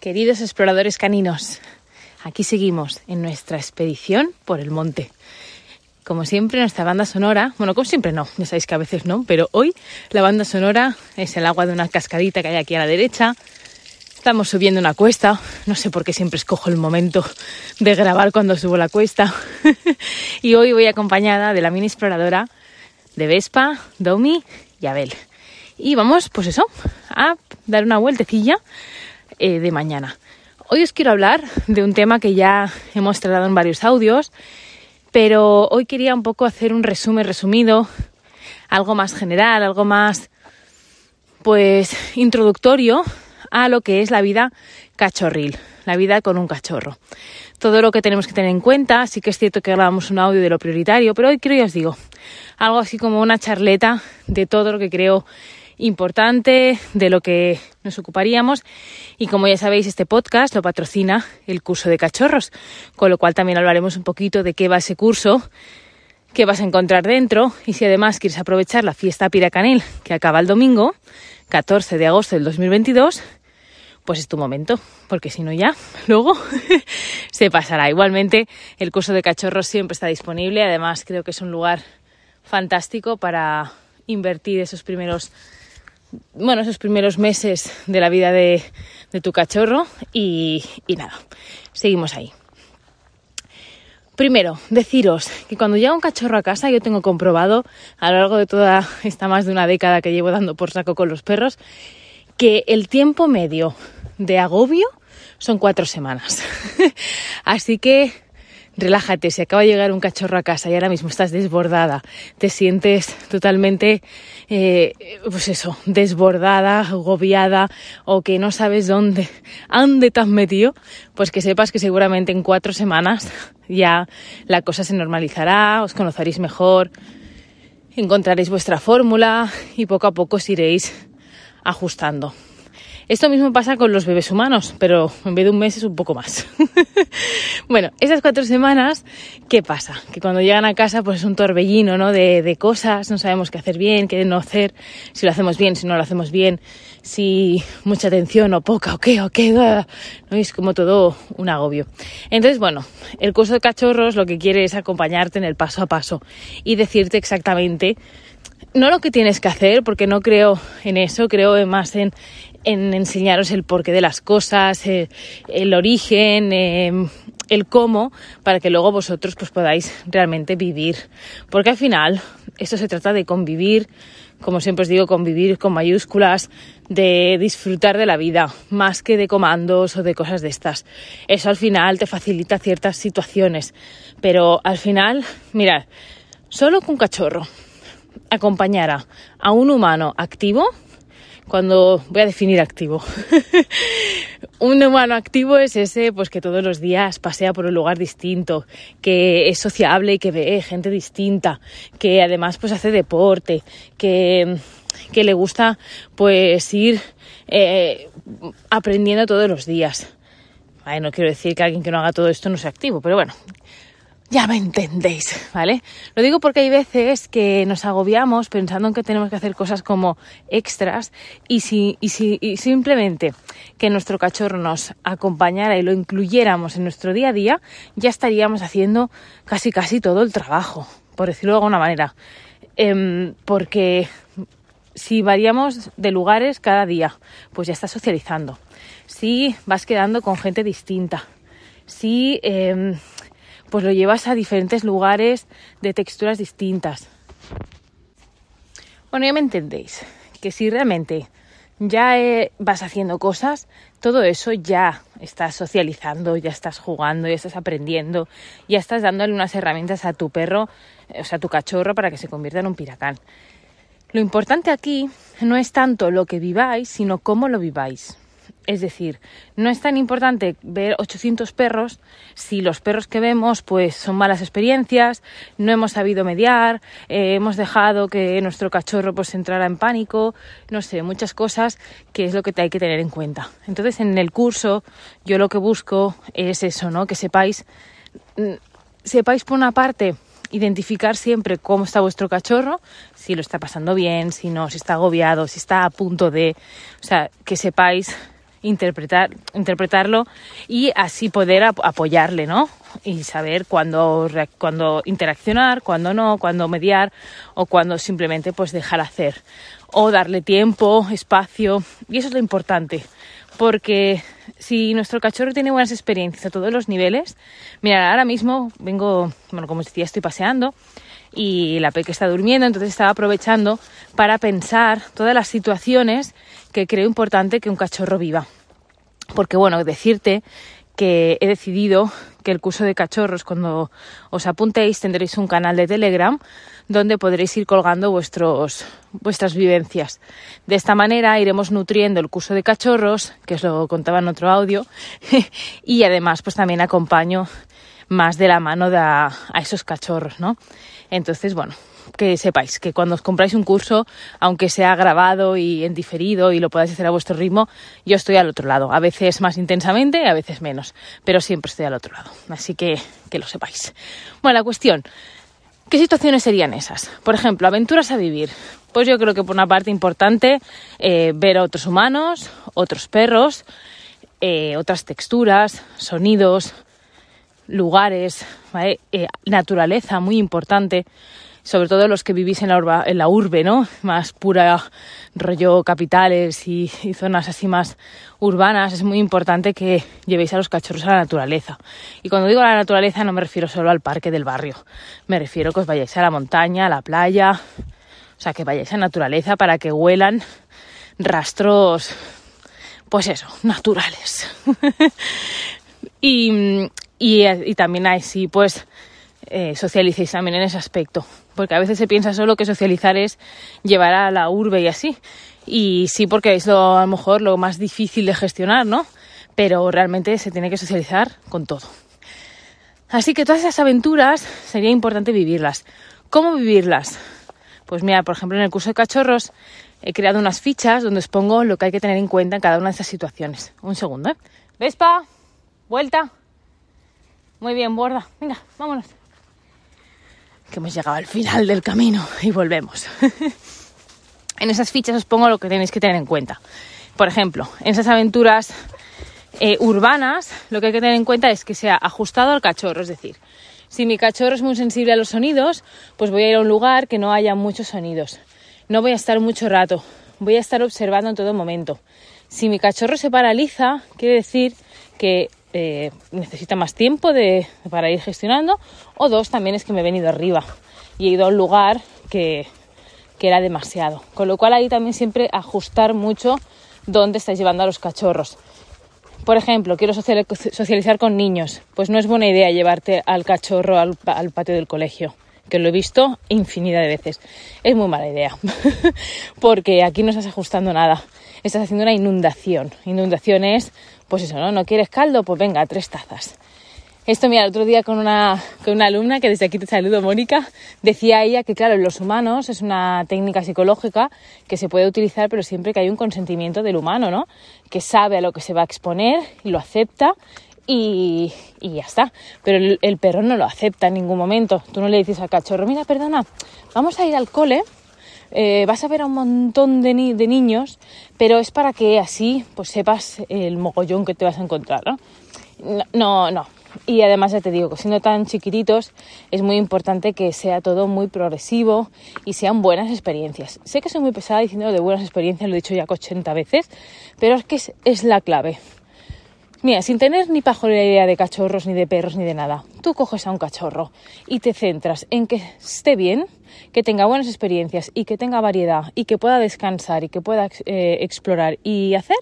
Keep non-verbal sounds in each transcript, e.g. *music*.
Queridos exploradores caninos, aquí seguimos en nuestra expedición por el monte. Como siempre, nuestra banda sonora, bueno, como siempre no, ya sabéis que a veces no, pero hoy la banda sonora es el agua de una cascadita que hay aquí a la derecha. Estamos subiendo una cuesta, no sé por qué siempre escojo el momento de grabar cuando subo la cuesta. *laughs* y hoy voy acompañada de la mini exploradora de Vespa, Domi y Abel. Y vamos, pues eso, a dar una vueltecilla eh, de mañana. Hoy os quiero hablar de un tema que ya hemos tratado en varios audios, pero hoy quería un poco hacer un resumen resumido, algo más general, algo más, pues, introductorio a lo que es la vida cachorril, la vida con un cachorro. Todo lo que tenemos que tener en cuenta, sí que es cierto que grabamos un audio de lo prioritario, pero hoy quiero, ya os digo, algo así como una charleta de todo lo que creo importante de lo que nos ocuparíamos y como ya sabéis este podcast lo patrocina el curso de cachorros, con lo cual también hablaremos un poquito de qué va ese curso, qué vas a encontrar dentro y si además quieres aprovechar la fiesta Piracanel que acaba el domingo 14 de agosto del 2022 pues es tu momento, porque si no ya, *laughs* luego *laughs* se pasará. Igualmente, el curso de cachorros siempre está disponible, además creo que es un lugar fantástico para invertir esos primeros bueno, esos primeros meses de la vida de, tu cachorro y, y nada, seguimos ahí. Primero, deciros que cuando llega un cachorro a casa, yo tengo comprobado a lo largo de toda esta más de una década que llevo dando por saco con los perros, que el tiempo medio de agobio son cuatro semanas. *laughs* Así que relájate, si acaba de llegar un cachorro a casa y ahora mismo estás desbordada, te sientes totalmente, eh, pues eso, desbordada, agobiada o que no sabes dónde, *laughs* te has metido, pues que sepas que seguramente en cuatro semanas *laughs* ya la cosa se normalizará, os conoceréis mejor, encontraréis vuestra fórmula y poco a poco os iréis ajustando. Esto mismo pasa con los bebés humanos, pero en vez de un mes es un poco más. *laughs* bueno, esas cuatro semanas, ¿qué pasa? Que cuando llegan a casa pues es un torbellino, ¿no? De, cosas, no sabemos qué hacer bien, qué no hacer, si lo hacemos bien, si no lo hacemos bien, si mucha atención o poca o qué o qué, ¿no? es como todo un agobio. Entonces, bueno, el curso de cachorros lo que quiere es acompañarte en el paso a paso y decirte exactamente no lo que tienes que hacer, porque no creo en eso, creo más en, en enseñaros el porqué de las cosas, eh, el, origen, em, el cómo, para que luego vosotros pues podáis realmente vivir. Porque al final esto se trata de convivir, como siempre os digo, convivir con mayúsculas, de disfrutar de la vida, más que de comandos o de cosas de estas. Eso al final te facilita ciertas situaciones, pero al final, mirad, solo con cachorro acompañara a un humano activo, cuando voy a definir activo. *laughs* un humano activo es ese pues que todos los días pasea por un lugar distinto, que es sociable y que ve gente distinta, que además pues hace deporte, que, que le gusta pues ir eh, aprendiendo todos los días. no quiero decir que alguien que no haga todo esto no sea activo, pero bueno, ya me entendéis, ¿vale? Lo digo porque hay veces que nos agobiamos pensando en que tenemos que hacer cosas como extras y si, y si y simplemente que nuestro cachorro nos acompañara y lo incluyéramos en nuestro día a día, ya estaríamos haciendo casi casi todo el trabajo, por decirlo de alguna manera. Em, porque si variamos de lugares cada día, pues ya estás socializando. Si vas quedando con gente distinta. Si em, pues lo llevas a diferentes lugares de texturas distintas. Bueno, ya me entendéis, que si realmente ya eh, vas haciendo cosas, todo eso ya estás socializando, ya estás jugando, ya estás aprendiendo, ya estás dándole unas herramientas a tu perro, o sea, a tu cachorro para que se convierta en un piracán. Lo importante aquí no es tanto lo que viváis, sino cómo lo viváis. Es decir, no es tan importante ver 800 perros si los perros que vemos pues son malas experiencias, no hemos sabido mediar, eh, hemos dejado que nuestro cachorro pues entrara en pánico, no sé, muchas cosas que es lo que hay que tener en cuenta. Entonces, en el curso yo lo que busco es eso, ¿no? Que sepáis mm, sepáis por una parte identificar siempre cómo está vuestro cachorro, si lo está pasando bien, si no, si está agobiado, si está a punto de, o sea, que sepáis interpretar, interpretarlo y así poder apoyarle, ¿no? Y saber cuándo, cuándo interaccionar, cuándo no, cuándo mediar o cuándo simplemente pues dejar hacer o darle tiempo, espacio y eso es lo importante porque si nuestro cachorro tiene buenas experiencias a todos los niveles, mira, ahora mismo vengo, bueno, como os decía, estoy paseando y la peque está durmiendo, entonces estaba aprovechando para pensar todas las situaciones que creo importante que un cachorro viva. Porque bueno, decirte que he decidido que el curso de cachorros, cuando os apuntéis, tendréis un canal de Telegram donde podréis ir colgando vuestros, vuestras vivencias. De esta manera iremos nutriendo el curso de cachorros, que os lo contaba en otro audio, *laughs* y además pues también acompaño más de la mano de a, a esos cachorros, ¿no? Entonces, bueno, que sepáis que cuando os compráis un curso, aunque sea grabado y en diferido y lo podáis hacer a vuestro ritmo, yo estoy al otro lado. A veces más intensamente, a veces menos, pero siempre estoy al otro lado. Así que que lo sepáis. Bueno, la cuestión, ¿qué situaciones serían esas? Por ejemplo, aventuras a vivir. Pues yo creo que por una parte importante eh, ver a otros humanos, otros perros, eh, otras texturas, sonidos, lugares, eh, naturaleza muy importante sobre todo los que vivís en la, en la urbe, ¿no? Más pura rollo capitales y, zonas así más urbanas, es muy importante que llevéis a los cachorros a la naturaleza. Y cuando digo a la naturaleza no me refiero solo al parque del barrio, me refiero que os vayáis a la montaña, a la playa, o sea, que vayáis a naturaleza para que huelan rastros, pues eso, naturales. *laughs* y, y, y también así, pues, eh, socialicéis también en ese aspecto. Porque a veces se piensa solo que socializar es llevar a la urbe y así. Y sí, porque es lo, a lo mejor lo más difícil de gestionar, ¿no? Pero realmente se tiene que socializar con todo. Así que todas esas aventuras sería importante vivirlas. ¿Cómo vivirlas? Pues mira, por ejemplo, en el curso de cachorros he creado unas fichas donde os pongo lo que hay que tener en cuenta en cada una de esas situaciones. Un segundo, ¿eh? Vespa, vuelta. Muy bien, borda. Venga, vámonos que hemos llegado al final del camino y volvemos. *laughs* en esas fichas os pongo lo que tenéis que tener en cuenta. Por ejemplo, en esas aventuras eh, urbanas, lo que hay que tener en cuenta es que sea ajustado al cachorro, es decir, si mi cachorro es muy sensible a los sonidos, pues voy a ir a un lugar que no haya muchos sonidos. No voy a estar mucho rato, voy a estar observando en todo momento. Si mi cachorro se paraliza, quiere decir que eh, necesita más tiempo de, para ir gestionando, o dos, también es que me he venido arriba y he ido a un lugar que, que era demasiado. Con lo cual ahí también siempre ajustar mucho dónde estáis llevando a los cachorros. Por ejemplo, quiero socializar con niños, pues no es buena idea llevarte al cachorro al patio del colegio que lo he visto infinidad de veces. Es muy mala idea, *laughs* porque aquí no estás ajustando nada, estás haciendo una inundación. Inundación es pues eso, ¿no? ¿No quieres caldo? Pues venga, tres tazas. Esto, mira, el otro día con una, con una alumna, que desde aquí te saludo, Mónica, decía ella que, claro, en los humanos es una técnica psicológica que se puede utilizar, pero siempre que hay un consentimiento del humano, ¿no? Que sabe a lo que se va a exponer y lo acepta y, ya está. Pero el, el, perro no lo acepta en ningún momento. Tú no le dices al cachorro, mira, perdona, vamos a ir al cole eh, vas a ver a un montón de, de, niños, pero es para que así pues sepas el mogollón que te vas a encontrar, ¿no? No, no. Y además ya te digo que siendo tan chiquititos es muy importante que sea todo muy progresivo y sean buenas experiencias. Sé que soy muy pesada diciendo de buenas experiencias, lo he dicho ya 80 veces, pero es que es la clave. Mira, sin tener ni pajolera idea de cachorros, ni de perros, ni de nada, tú coges a un cachorro y te centras en que esté bien, que tenga buenas experiencias y que tenga variedad y que pueda descansar y que pueda eh, explorar y hacer,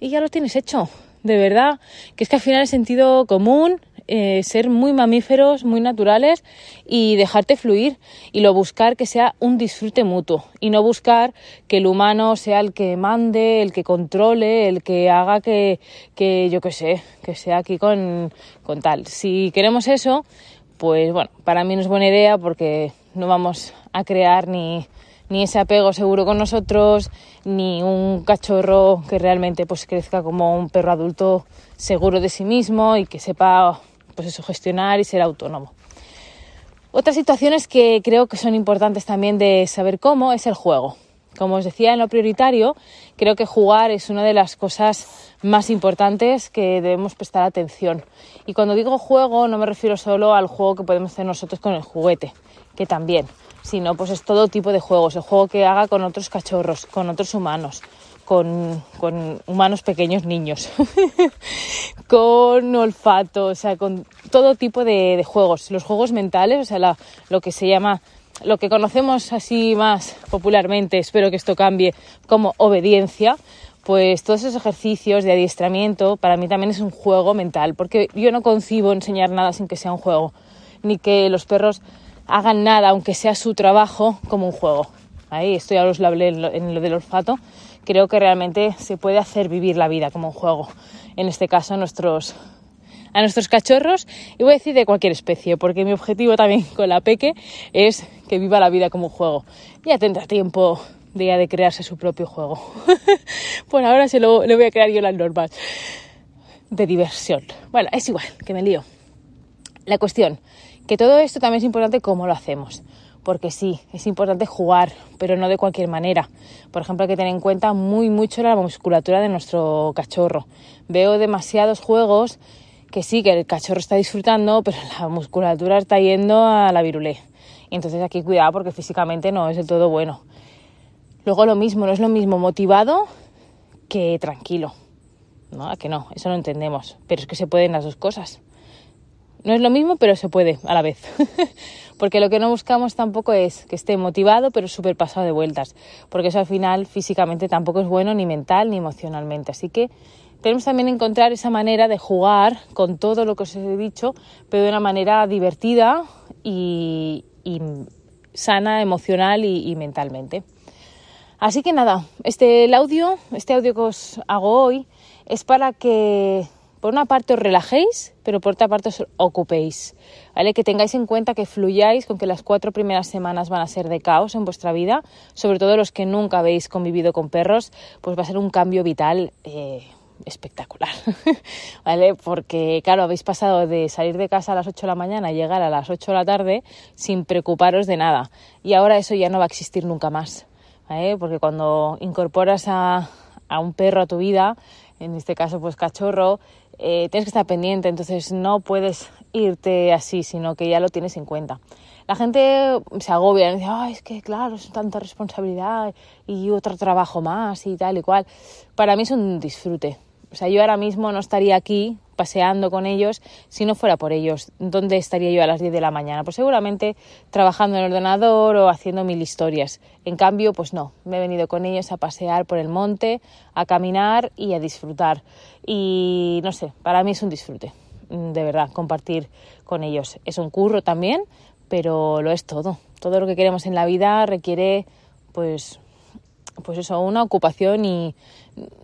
y ya lo tienes hecho. De verdad, que es que al final el sentido común eh, ser muy mamíferos, muy naturales y dejarte fluir y lo buscar que sea un disfrute mutuo y no buscar que el humano sea el que mande, el que controle, el que haga que, que yo qué sé, que sea aquí con, con tal. Si queremos eso, pues bueno, para mí no es buena idea porque no vamos a crear ni, ni ese apego seguro con nosotros, ni un cachorro que realmente pues crezca como un perro adulto seguro de sí mismo y que sepa pues eso, gestionar y ser autónomo. Otras situaciones que creo que son importantes también de saber cómo es el juego. Como os decía en lo prioritario, creo que jugar es una de las cosas más importantes que debemos prestar atención. Y cuando digo juego no me refiero solo al juego que podemos hacer nosotros con el juguete, que también, sino pues es todo tipo de juegos, el juego que haga con otros cachorros, con otros humanos, con, humanos pequeños niños, *laughs* con olfato, o sea, con todo tipo de, juegos. Los juegos mentales, o sea, lo que se llama lo que conocemos así más popularmente, espero que esto cambie, como obediencia, pues todos esos ejercicios de adiestramiento para mí también es un juego mental, porque yo no concibo enseñar nada sin que sea un juego, ni que los perros hagan nada, aunque sea su trabajo, como un juego. Ahí esto ya os lo hablé en lo, en lo del olfato. Creo que realmente se puede hacer vivir la vida como un juego. En este caso, nuestros a nuestros cachorros y voy a decir de cualquier especie, porque mi objetivo también *laughs* con la peque es que viva la vida como un juego. Ya tendrá tiempo de, de crearse su propio juego. *laughs* Por ahora se lo, le voy a crear yo las normas de diversión. Bueno, es igual, que me lío. La cuestión, que todo esto también es importante cómo lo hacemos. Porque sí, es importante jugar, pero no de cualquier manera. Por ejemplo, hay que tener en cuenta muy mucho la musculatura de nuestro cachorro. Veo demasiados juegos que sí, que el cachorro está disfrutando, pero la musculatura está yendo a la virulé. Entonces aquí cuidado porque físicamente no es del todo bueno. Luego lo mismo, no es lo mismo motivado que tranquilo. ¿No? Que no, eso no entendemos. Pero es que se pueden las dos cosas. No es lo mismo, pero se puede a la vez. *laughs* porque lo que no buscamos tampoco es que esté motivado, pero súper pasado de vueltas. Porque eso al final físicamente tampoco es bueno ni mental ni emocionalmente. Así que tenemos también encontrar esa manera de jugar con todo lo que os he dicho, pero de una manera divertida y, sana emocional y, mentalmente. Así que nada, este el audio, este audio que os hago hoy es para que por una parte os relajéis, pero por otra parte os ocupéis, ¿vale? Que tengáis en cuenta que fluyáis con que las cuatro primeras semanas van a ser de caos en vuestra vida, sobre todo los que nunca habéis convivido con perros, pues va a ser un cambio vital eh, espectacular, *laughs* ¿vale? Porque, claro, habéis pasado de salir de casa a las 8 de la mañana y llegar a las 8 de la tarde sin preocuparos de nada. Y ahora eso ya no va a existir nunca más, ¿vale? Porque cuando incorporas a, un perro a tu vida, en este caso pues cachorro, eh, tienes que estar pendiente, entonces no puedes irte así, sino que ya lo tienes en cuenta. La gente se agobia y dice, Ay, es que claro, es tanta responsabilidad y otro trabajo más y tal y cual. Para mí es un disfrute, o sea, yo ahora mismo no estaría aquí paseando con ellos si no fuera por ellos. ¿Dónde estaría yo a las 10 de la mañana? Pues seguramente trabajando en el ordenador o haciendo mil historias. En cambio, pues no, me he venido con ellos a pasear por el monte, a caminar y a disfrutar. Y no sé, para mí es un disfrute, de verdad, compartir con ellos. Es un curro también, pero lo es todo. Todo lo que queremos en la vida requiere, pues, pues eso, una ocupación y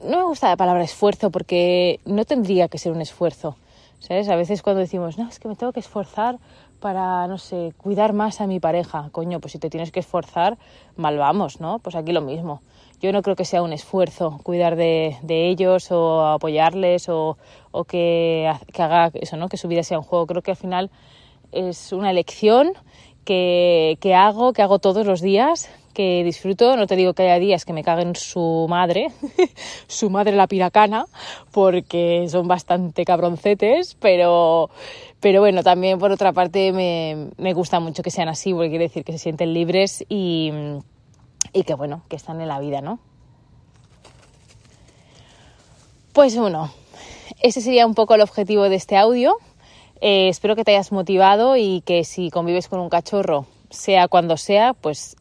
no me gusta la palabra esfuerzo porque no tendría que ser un esfuerzo. ¿Sabes? A veces cuando decimos, no, es que me tengo que esforzar para, no sé, cuidar más a mi pareja. Coño, pues si te tienes que esforzar, mal vamos, ¿no? Pues aquí lo mismo. Yo no creo que sea un esfuerzo cuidar de, ellos o apoyarles o, o que, haga eso, ¿no? Que su vida sea un juego. Creo que al final es una elección que hago, que hago todos los días, que disfruto. No te digo que haya días que me caguen su madre, *laughs* su madre la piracana, porque son bastante cabroncetes, pero, pero bueno, también por otra parte me, me gusta mucho que sean así, porque quiere decir que se sienten libres y, y que bueno, que están en la vida, ¿no? Pues bueno, ese sería un poco el objetivo de este audio. Eh, espero que te hayas motivado y que si convives con un cachorro, sea cuando sea, pues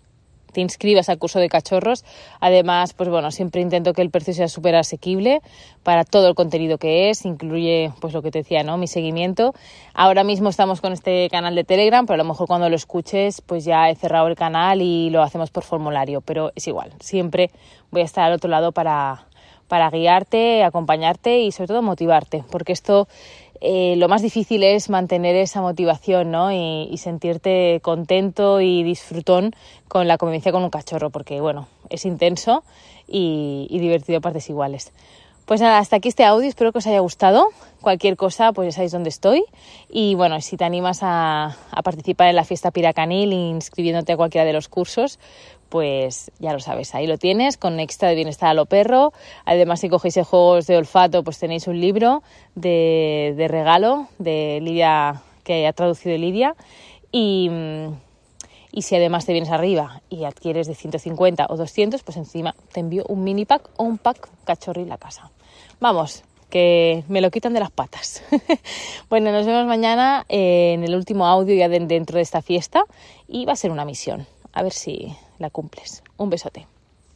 te inscribas al curso de cachorros. Además, pues bueno, siempre intento que el precio sea súper asequible para todo el contenido que es, incluye pues lo que te decía, ¿no? Mi seguimiento. Ahora mismo estamos con este canal de Telegram, pero a lo mejor cuando lo escuches, pues ya he cerrado el canal y lo hacemos por formulario, pero es igual, siempre voy a estar al otro lado para para guiarte, acompañarte y sobre todo motivarte, porque esto eh, lo más difícil es mantener esa motivación ¿no? y, sentirte contento y disfrutón con la convivencia con un cachorro, porque bueno, es intenso y, divertido a partes iguales. Pues nada, hasta aquí este audio, espero que os haya gustado. Cualquier cosa, pues ya sabéis dónde estoy. Y bueno, si te animas a, participar en la fiesta Piracanil inscribiéndote a cualquiera de los cursos, pues ya lo sabes, ahí lo tienes, con extra de bienestar a lo perro. Además, si cogéis juegos de olfato, pues tenéis un libro de, regalo de Lidia, que ha traducido Lidia. Y, y si además te vienes arriba y adquieres de 150 o 200, pues encima te envío un mini pack o un pack cachorri la casa. Vamos, que me lo quitan de las patas. *laughs* bueno, nos vemos mañana en el último audio ya dentro de esta fiesta y va a ser una misión. A ver si la cumples. Un besote.